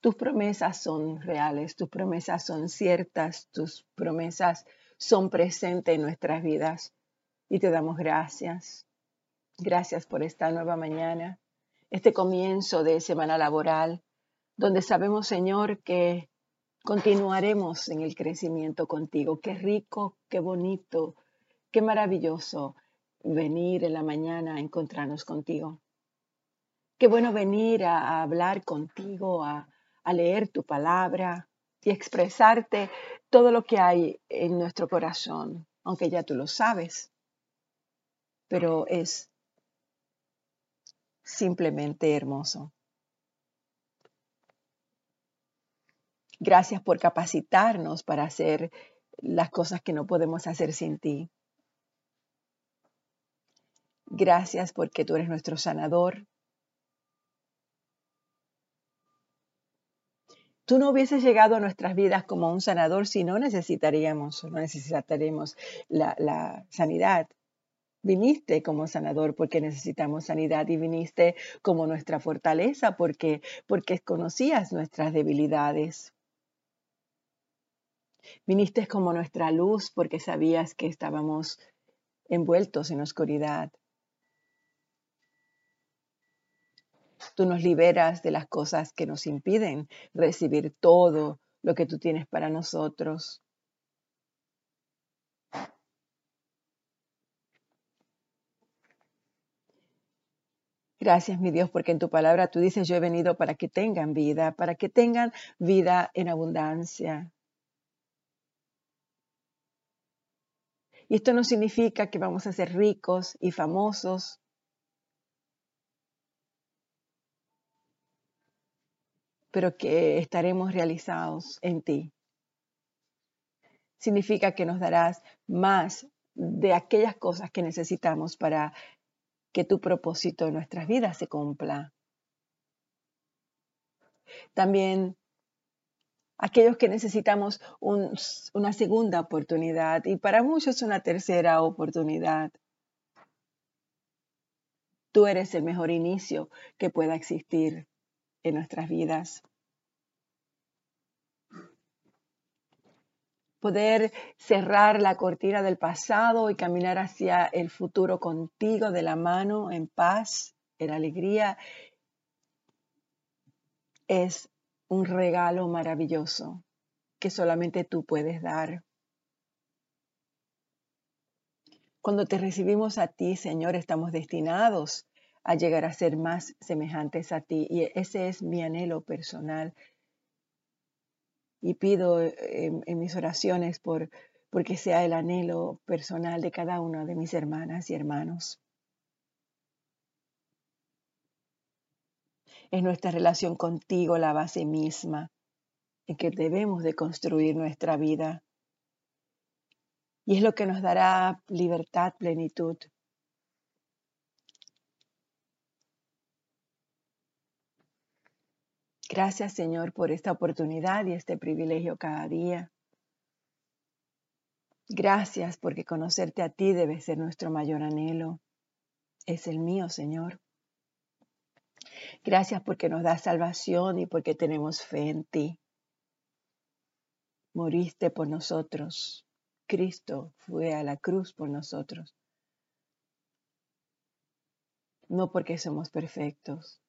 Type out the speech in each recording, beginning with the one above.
Tus promesas son reales, tus promesas son ciertas, tus promesas son presentes en nuestras vidas. Y te damos gracias. Gracias por esta nueva mañana, este comienzo de semana laboral, donde sabemos, Señor, que continuaremos en el crecimiento contigo. Qué rico, qué bonito, qué maravilloso venir en la mañana a encontrarnos contigo. Qué bueno venir a, hablar contigo, a, a leer tu palabra y expresarte todo lo que hay en nuestro corazón, aunque ya tú lo sabes. Pero es simplemente hermoso. Gracias por capacitarnos para hacer las cosas que no podemos hacer sin ti. Gracias porque tú eres nuestro sanador. Tú no hubieses llegado a nuestras vidas como un sanador si no necesitaríamos, no necesitaríamos la, la sanidad. Viniste como sanador porque necesitamos sanidad y viniste como nuestra fortaleza porque, porque conocías nuestras debilidades. Viniste como nuestra luz porque sabías que estábamos envueltos en oscuridad. Tú nos liberas de las cosas que nos impiden recibir todo lo que tú tienes para nosotros. Gracias, mi Dios, porque en tu palabra tú dices, yo he venido para que tengan vida, para que tengan vida en abundancia. Y esto no significa que vamos a ser ricos y famosos. Pero que estaremos realizados en ti. Significa que nos darás más de aquellas cosas que necesitamos para que tu propósito en nuestras vidas se cumpla. También aquellos que necesitamos una segunda oportunidad y para muchos una tercera oportunidad. Tú eres el mejor inicio que pueda existir en nuestras vidas. Poder cerrar la cortina del pasado y caminar hacia el futuro contigo de la mano, en paz, en alegría, es un regalo maravilloso que solamente tú puedes dar. Cuando te recibimos a ti, Señor, estamos destinados a llegar a ser más semejantes a ti. Y ese es mi anhelo personal. Y pido en, mis oraciones por porque sea el anhelo personal de cada una de mis hermanas y hermanos. Es nuestra relación contigo la base misma en que debemos de construir nuestra vida. Y es lo que nos dará libertad, plenitud. Gracias Señor por esta oportunidad y este privilegio cada día. Gracias porque conocerte a ti debe ser nuestro mayor anhelo. Es el mío, Señor. Gracias porque nos das salvación y porque tenemos fe en ti. Moriste por nosotros. Cristo fue a la cruz por nosotros. No porque somos perfectos,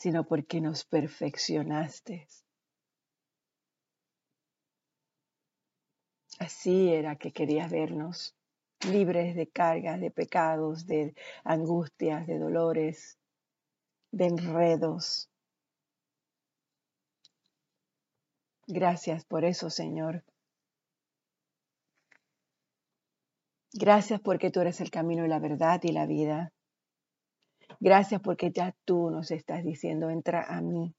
sino porque nos perfeccionaste. Así era que querías vernos, libres de cargas, de pecados, de angustias, de dolores, de enredos. Gracias por eso, Señor. Gracias porque tú eres el camino y la verdad y la vida. Gracias porque ya tú nos estás diciendo, entra a mí,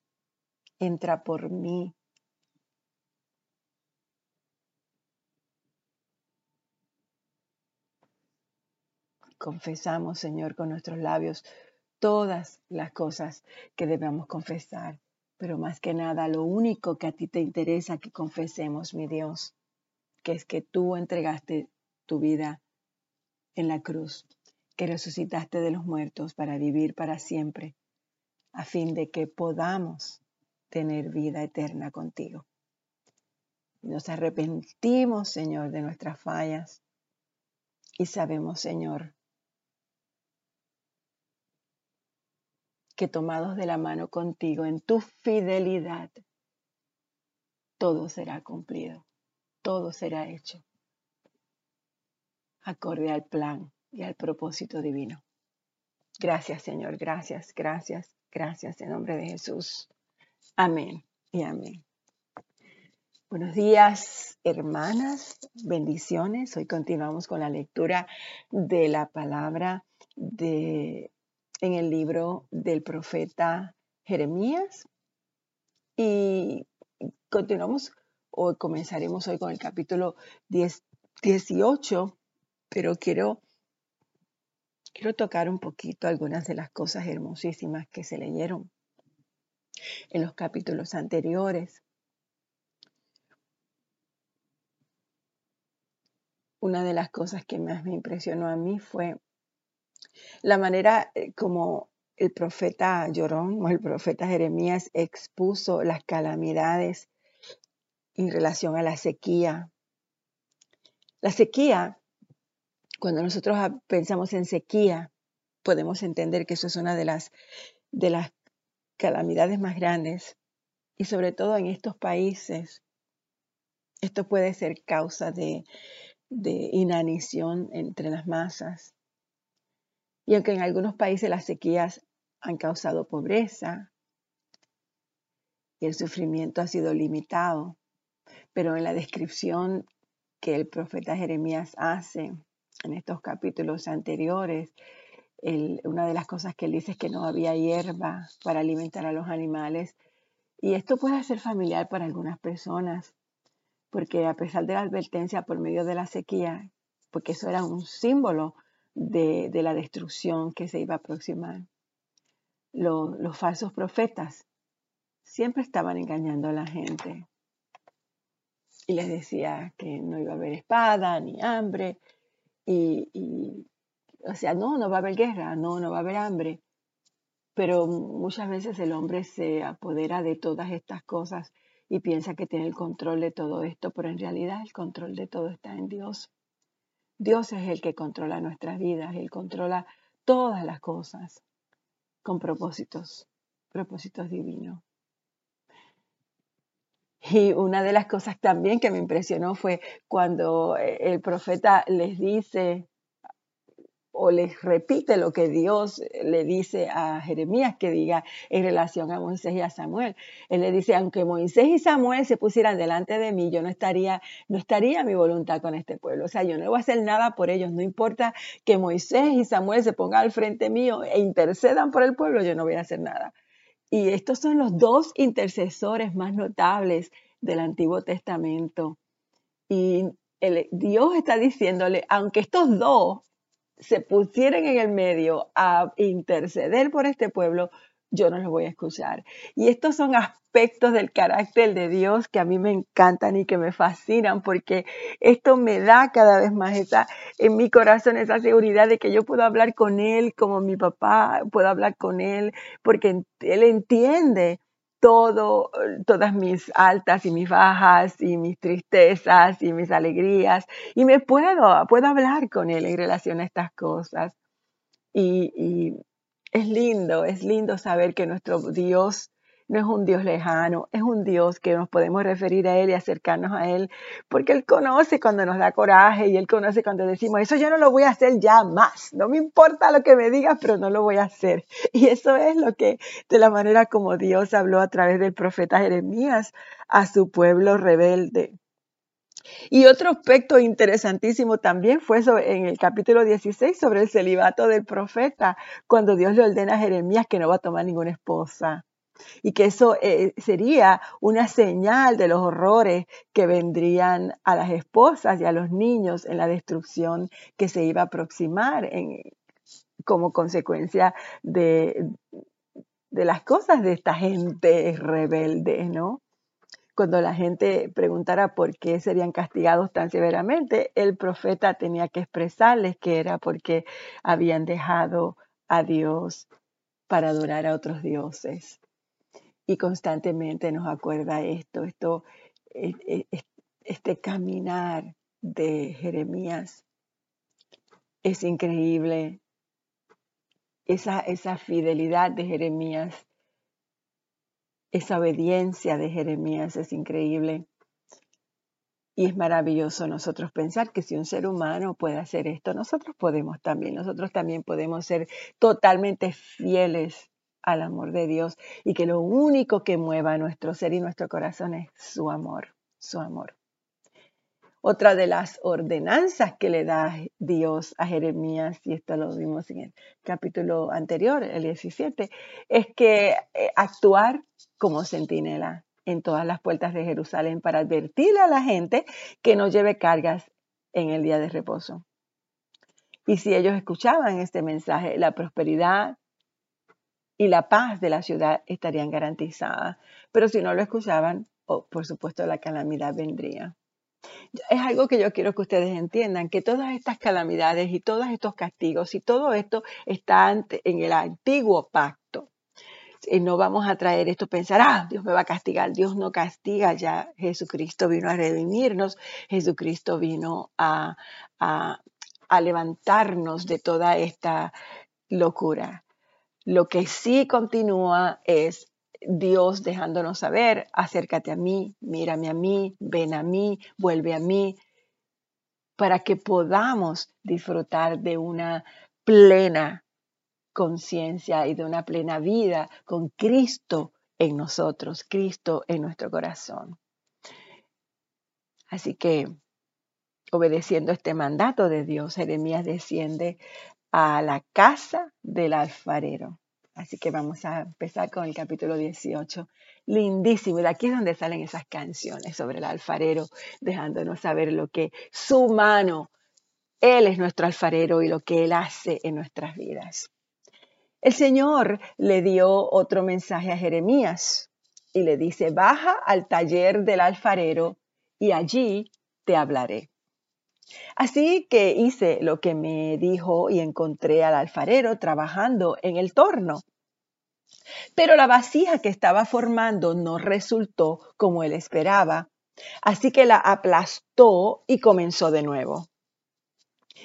entra por mí. Confesamos, Señor, con nuestros labios todas las cosas que debemos confesar, pero más que nada lo único que a ti te interesa que confesemos, mi Dios, que es que tú entregaste tu vida en la cruz, que resucitaste de los muertos para vivir para siempre, a fin de que podamos tener vida eterna contigo. Nos arrepentimos, Señor, de nuestras fallas y sabemos, Señor, que tomados de la mano contigo en tu fidelidad, todo será cumplido, todo será hecho, acorde al plan y al propósito divino. Gracias, Señor, gracias, gracias, gracias en nombre de Jesús. Amén y amén. Buenos días, hermanas, bendiciones. Hoy continuamos con la lectura de la palabra de, en el libro del profeta Jeremías. Y continuamos, o comenzaremos hoy con el capítulo 10, 18, pero quiero, quiero tocar un poquito algunas de las cosas hermosísimas que se leyeron en los capítulos anteriores. una de las cosas que más me impresionó a mí fue la manera eh, como el profeta Llorón o el profeta Jeremías expuso las calamidades en relación a la sequía. La sequía, cuando nosotros pensamos en sequía, podemos entender que eso es una de las, de las calamidades más grandes y sobre todo en estos países. Esto puede ser causa de de inanición entre las masas. Y aunque en algunos países las sequías han causado pobreza y el sufrimiento ha sido limitado, pero en la descripción que el profeta Jeremías hace en estos capítulos anteriores, una de las cosas que él dice es que no había hierba para alimentar a los animales. Y esto puede ser familiar para algunas personas porque a pesar de la advertencia por medio de la sequía, porque eso era un símbolo de, la destrucción que se iba a aproximar, los falsos profetas siempre estaban engañando a la gente y les decía que no iba a haber espada ni hambre y, o sea, no, no va a haber guerra, no, no va a haber hambre. Pero muchas veces el hombre se apodera de todas estas cosas y piensa que tiene el control de todo esto, pero en realidad el control de todo está en Dios. Dios es el que controla nuestras vidas, Él controla todas las cosas con propósitos, propósitos divinos. Y una de las cosas también que me impresionó fue cuando eh, el profeta les dice o les repite lo que Dios le dice a Jeremías que diga en relación a Moisés y a Samuel. Él le dice, aunque Moisés y Samuel se pusieran delante de mí, yo no estaría, no estaría mi voluntad con este pueblo. O sea, yo no voy a hacer nada por ellos. No importa que Moisés y Samuel se pongan al frente mío e intercedan por el pueblo, yo no voy a hacer nada. Y estos son los dos intercesores más notables del Antiguo Testamento. Y Dios está diciéndole, aunque estos dos se pusieran en el medio a interceder por este pueblo, yo no los voy a escuchar. Y estos son aspectos del carácter de Dios que a mí me encantan y que me fascinan porque esto me da cada vez más esa, en mi corazón esa seguridad de que yo puedo hablar con Él como mi papá, puedo hablar con Él porque Él entiende todo, todas mis altas y mis bajas y mis tristezas y mis alegrías y me puedo, puedo hablar con él en relación a estas cosas. Y, y es lindo, es lindo saber que nuestro Dios no es un Dios lejano, es un Dios que nos podemos referir a Él y acercarnos a Él, porque Él conoce cuando nos da coraje y Él conoce cuando decimos, eso yo no lo voy a hacer ya más, no me importa lo que me digas, pero no lo voy a hacer. Y eso es lo que, de la manera como Dios habló a través del profeta Jeremías a su pueblo rebelde. Y otro aspecto interesantísimo también fue en el capítulo 16 sobre el celibato del profeta, cuando Dios le ordena a Jeremías que no va a tomar ninguna esposa y que eso eh, sería una señal de los horrores que vendrían a las esposas y a los niños en la destrucción que se iba a aproximar como consecuencia de las cosas de esta gente rebelde, ¿no? Cuando la gente preguntara por qué serían castigados tan severamente, el profeta tenía que expresarles que era porque habían dejado a Dios para adorar a otros dioses. Y constantemente nos acuerda esto, esto, e, e, este caminar de Jeremías es increíble. Esa, esa fidelidad de Jeremías, esa obediencia de Jeremías es increíble. Y es maravilloso nosotros pensar que si un ser humano puede hacer esto, nosotros podemos también, nosotros también podemos ser totalmente fieles al amor de Dios y que lo único que mueva nuestro ser y nuestro corazón es su amor, su amor. Otra de las ordenanzas que le da Dios a Jeremías, y esto lo vimos en el capítulo anterior, el 17, es que eh, actuar como centinela en todas las puertas de Jerusalén para advertirle a la gente que no lleve cargas en el día de reposo. Y si ellos escuchaban este mensaje, la prosperidad y la paz de la ciudad estarían garantizadas. Pero si no lo escuchaban, oh, por supuesto la calamidad vendría. Es algo que yo quiero que ustedes entiendan, que todas estas calamidades y todos estos castigos y todo esto está en el antiguo pacto. Y no vamos a traer esto, pensar, ah, Dios me va a castigar. Dios no castiga ya. Jesucristo vino a redimirnos. Jesucristo vino a, a levantarnos de toda esta locura. Lo que sí continúa es Dios dejándonos saber, acércate a mí, mírame a mí, ven a mí, vuelve a mí, para que podamos disfrutar de una plena conciencia y de una plena vida con Cristo en nosotros, Cristo en nuestro corazón. Así que, obedeciendo este mandato de Dios, Jeremías desciende a la casa del alfarero. Así que vamos a empezar con el capítulo 18. Lindísimo. Y de aquí es donde salen esas canciones sobre el alfarero, dejándonos saber lo que su mano, Él es nuestro alfarero y lo que Él hace en nuestras vidas. El Señor le dio otro mensaje a Jeremías y le dice, baja al taller del alfarero y allí te hablaré. Así que hice lo que me dijo y encontré al alfarero trabajando en el torno. Pero la vasija que estaba formando no resultó como él esperaba, así que la aplastó y comenzó de nuevo.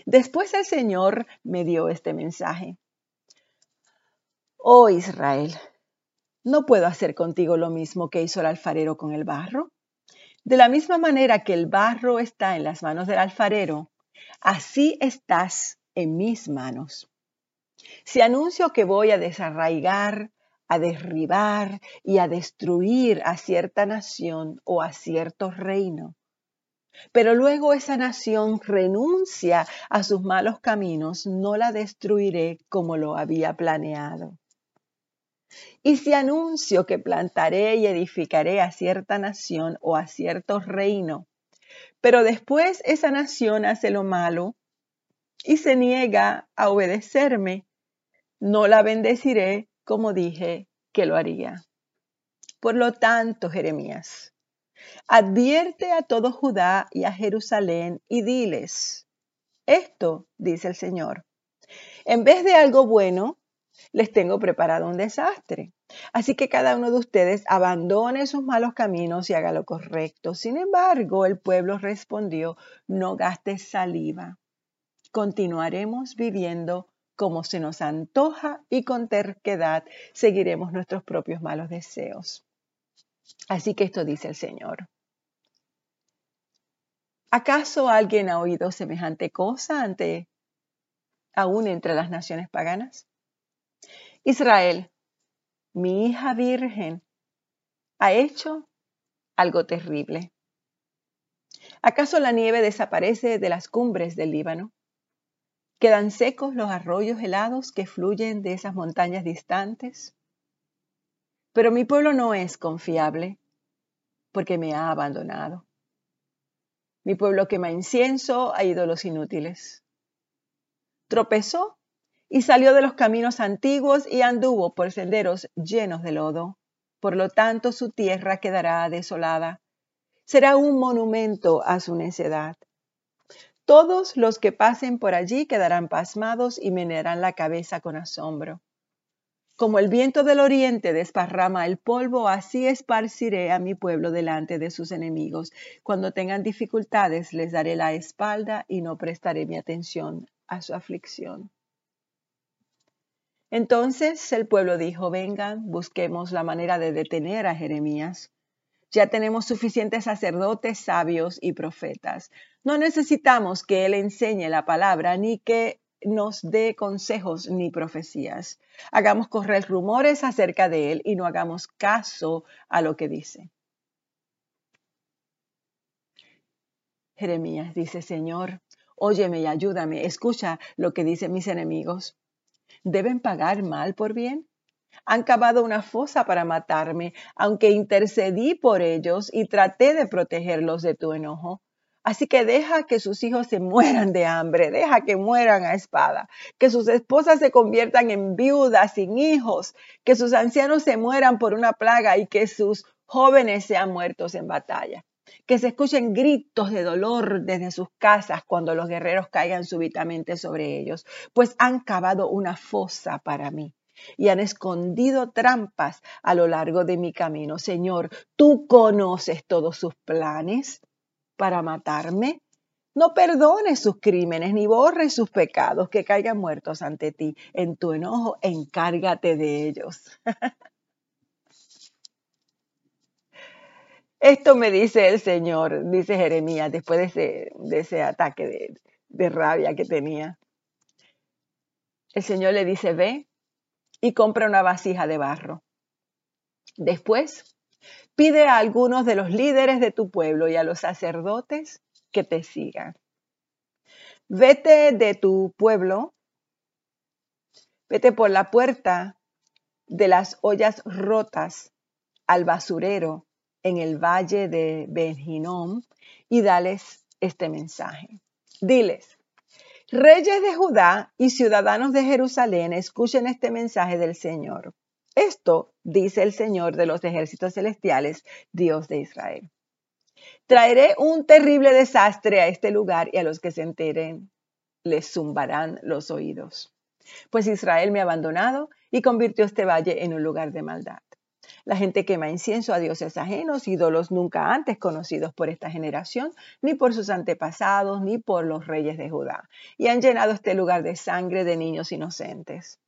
Después el Señor me dio este mensaje. Oh Israel, ¿no puedo hacer contigo lo mismo que hizo el alfarero con el barro? De la misma manera que el barro está en las manos del alfarero, así estás en mis manos. Si anuncio que voy a desarraigar, a derribar y a destruir a cierta nación o a cierto reino, pero luego esa nación renuncia a sus malos caminos, no la destruiré como lo había planeado. Y si anuncio que plantaré y edificaré a cierta nación o a cierto reino, pero después esa nación hace lo malo y se niega a obedecerme, no la bendeciré como dije que lo haría. Por lo tanto, Jeremías, advierte a todo Judá y a Jerusalén y diles, esto dice el Señor, en vez de algo bueno, les tengo preparado un desastre. Así que cada uno de ustedes abandone sus malos caminos y haga lo correcto. Sin embargo, el pueblo respondió, no gastes saliva. Continuaremos viviendo como se nos antoja y con terquedad seguiremos nuestros propios malos deseos. Así que esto dice el Señor. ¿Acaso alguien ha oído semejante cosa ante aún entre las naciones paganas? Israel, mi hija virgen, ha hecho algo terrible. ¿Acaso la nieve desaparece de las cumbres del Líbano? ¿Quedan secos los arroyos helados que fluyen de esas montañas distantes? Pero mi pueblo no es confiable porque me ha abandonado. Mi pueblo quema incienso a ídolos inútiles. Tropezó y salió de los caminos antiguos y anduvo por senderos llenos de lodo. Por lo tanto, su tierra quedará desolada. Será un monumento a su necedad. Todos los que pasen por allí quedarán pasmados y menearán la cabeza con asombro. Como el viento del oriente desparrama el polvo, así esparciré a mi pueblo delante de sus enemigos. Cuando tengan dificultades, les daré la espalda y no prestaré mi atención a su aflicción. Entonces el pueblo dijo, vengan, busquemos la manera de detener a Jeremías. Ya tenemos suficientes sacerdotes, sabios y profetas. No necesitamos que él enseñe la palabra ni que nos dé consejos ni profecías. Hagamos correr rumores acerca de él y no hagamos caso a lo que dice. Jeremías dice, Señor, óyeme y ayúdame, escucha lo que dicen mis enemigos. ¿Deben pagar mal por bien? Han cavado una fosa para matarme, aunque intercedí por ellos y traté de protegerlos de tu enojo. Así que deja que sus hijos se mueran de hambre, deja que mueran a espada, que sus esposas se conviertan en viudas sin hijos, que sus ancianos se mueran por una plaga y que sus jóvenes sean muertos en batalla. Que se escuchen gritos de dolor desde sus casas cuando los guerreros caigan súbitamente sobre ellos, pues han cavado una fosa para mí y han escondido trampas a lo largo de mi camino. Señor, tú conoces todos sus planes para matarme? No perdones sus crímenes ni borres sus pecados, que caigan muertos ante ti. En tu enojo, encárgate de ellos. Esto me dice el Señor, dice Jeremías, después de ese, ataque de rabia que tenía. El Señor le dice, ve y compra una vasija de barro. Después Pide a algunos de los líderes de tu pueblo y a los sacerdotes que te sigan. Vete de tu pueblo, vete por la puerta de las ollas rotas al basurero en el valle de Benjinom y dales este mensaje. Diles, reyes de Judá y ciudadanos de Jerusalén, escuchen este mensaje del Señor. Esto dice el Señor de los ejércitos celestiales, Dios de Israel. Traeré un terrible desastre a este lugar y a los que se enteren les zumbarán los oídos. Pues Israel me ha abandonado y convirtió este valle en un lugar de maldad. La gente quema incienso a dioses ajenos, ídolos nunca antes conocidos por esta generación, ni por sus antepasados, ni por los reyes de Judá, y han llenado este lugar de sangre de niños inocentes.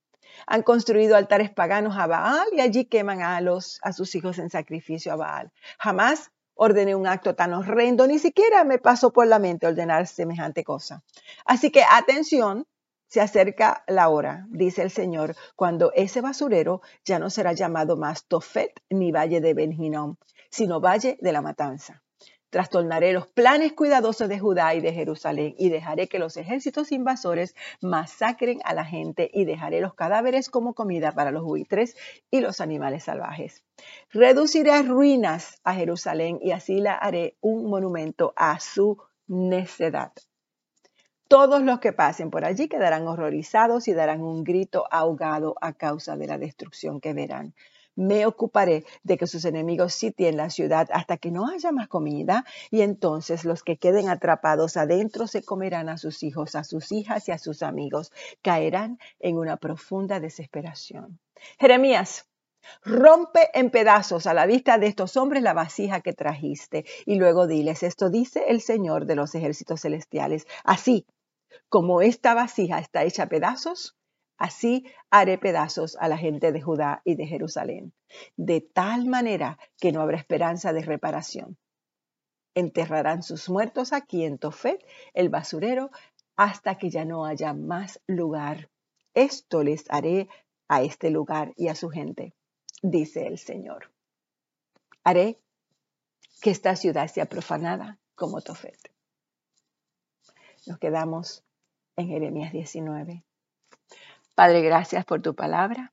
Han construido altares paganos a Baal y allí queman a, los, a sus hijos en sacrificio a Baal. Jamás ordené un acto tan horrendo, ni siquiera me pasó por la mente ordenar semejante cosa. Así que atención, se acerca la hora, dice el Señor, cuando ese basurero ya no será llamado más Tofet ni Valle de Benjinom, sino Valle de la Matanza. Trastornaré los planes cuidadosos de Judá y de Jerusalén y dejaré que los ejércitos invasores masacren a la gente y dejaré los cadáveres como comida para los buitres y los animales salvajes. Reduciré a ruinas a Jerusalén y así la haré un monumento a su necedad. Todos los que pasen por allí quedarán horrorizados y darán un grito ahogado a causa de la destrucción que verán. Me ocuparé de que sus enemigos sitien la ciudad hasta que no haya más comida, y entonces los que queden atrapados adentro se comerán a sus hijos, a sus hijas y a sus amigos, caerán en una profunda desesperación. Jeremías, Rompe en pedazos a la vista de estos hombres la vasija que trajiste y luego diles, esto dice el Señor de los ejércitos celestiales, así como esta vasija está hecha pedazos, Así haré pedazos a la gente de Judá y de Jerusalén, de tal manera que no habrá esperanza de reparación. Enterrarán sus muertos aquí en Tofet, el basurero, hasta que ya no haya más lugar. Esto les haré a este lugar y a su gente, dice el Señor. Haré que esta ciudad sea profanada como Tofet. Nos quedamos en Jeremías 19. Padre, gracias por tu palabra.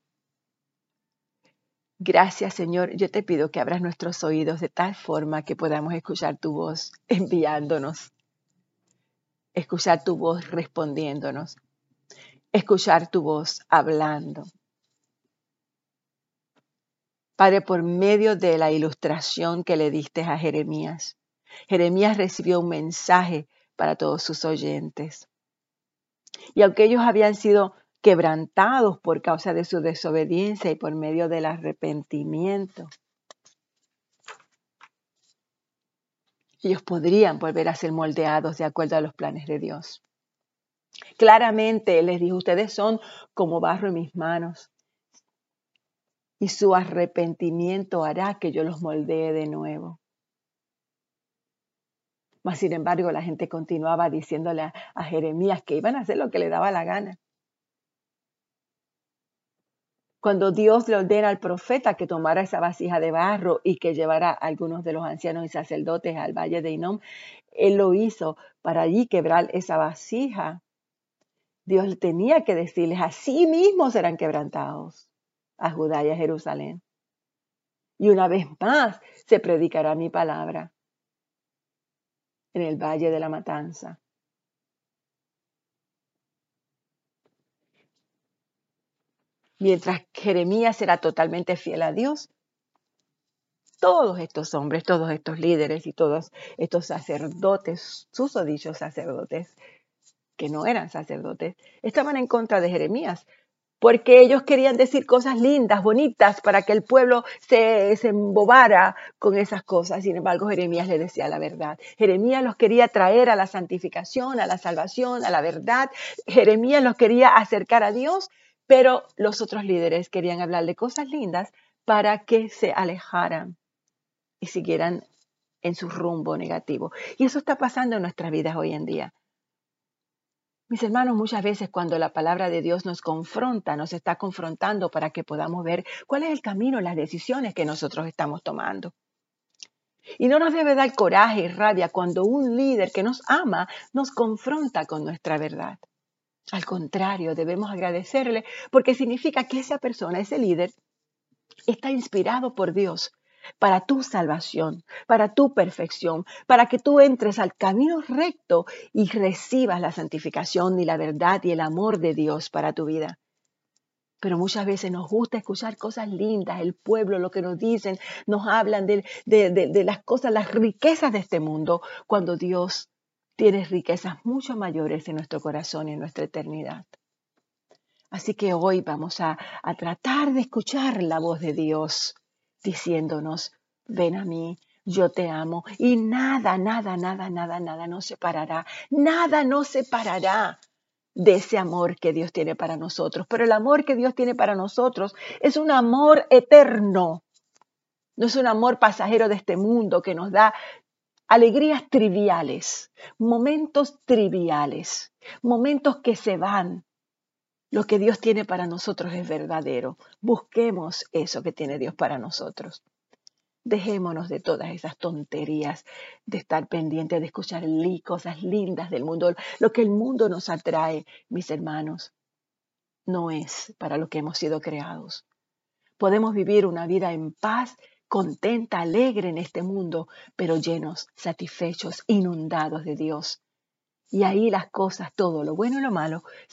Gracias, Señor. Yo te pido que abras nuestros oídos de tal forma que podamos escuchar tu voz enviándonos, escuchar tu voz respondiéndonos, escuchar tu voz hablando. Padre, por medio de la ilustración que le diste a Jeremías, Jeremías recibió un mensaje para todos sus oyentes. Y aunque ellos habían sido quebrantados por causa de su desobediencia y por medio del arrepentimiento. Ellos podrían volver a ser moldeados de acuerdo a los planes de Dios. Claramente les dijo, ustedes son como barro en mis manos y su arrepentimiento hará que yo los moldee de nuevo. Mas, sin embargo, la gente continuaba diciéndole a, Jeremías que iban a hacer lo que le daba la gana. Cuando Dios le ordena al profeta que tomara esa vasija de barro y que llevara algunos de los ancianos y sacerdotes al valle de Inom, él lo hizo para allí quebrar esa vasija. Dios tenía que decirles, así mismo serán quebrantados a Judá y a Jerusalén. Y una vez más se predicará mi palabra en el valle de la matanza. Mientras Jeremías era totalmente fiel a Dios, todos estos hombres, todos estos líderes y todos estos sacerdotes, susodichos sacerdotes, que no eran sacerdotes, estaban en contra de Jeremías, porque ellos querían decir cosas lindas, bonitas, para que el pueblo se, se, embobara con esas cosas. Sin embargo, Jeremías le decía la verdad. Jeremías los quería traer a la santificación, a la salvación, a la verdad. Jeremías los quería acercar a Dios, pero los otros líderes querían hablarle cosas lindas para que se alejaran y siguieran en su rumbo negativo. Y eso está pasando en nuestras vidas hoy en día. Mis hermanos, muchas veces cuando la palabra de Dios nos confronta, nos está confrontando para que podamos ver cuál es el camino, las decisiones que nosotros estamos tomando. Y no nos debe dar coraje y rabia cuando un líder que nos ama nos confronta con nuestra verdad. Al contrario, debemos agradecerle porque significa que esa persona, ese líder, está inspirado por Dios para tu salvación, para tu perfección, para que tú entres al camino recto y recibas la santificación y la verdad y el amor de Dios para tu vida. Pero muchas veces nos gusta escuchar cosas lindas, el pueblo, lo que nos dicen, nos hablan de, las cosas, las riquezas de este mundo, cuando Dios tiene riquezas mucho mayores en nuestro corazón y en nuestra eternidad. Así que hoy vamos a tratar de escuchar la voz de Dios diciéndonos, ven a mí, yo te amo y nada, nada, nada, nada, nada nos separará, nada nos separará de ese amor que Dios tiene para nosotros. Pero el amor que Dios tiene para nosotros es un amor eterno, no es un amor pasajero de este mundo que nos da alegrías triviales, momentos triviales, momentos que se van, lo que Dios tiene para nosotros es verdadero. Busquemos eso que tiene Dios para nosotros. Dejémonos de todas esas tonterías, de estar pendientes de escuchar cosas lindas del mundo. Lo que el mundo nos atrae, mis hermanos, no es para lo que hemos sido creados. Podemos vivir una vida en paz, contenta, alegre en este mundo, pero llenos, satisfechos, inundados de Dios. Y ahí las cosas, todo lo bueno y lo malo,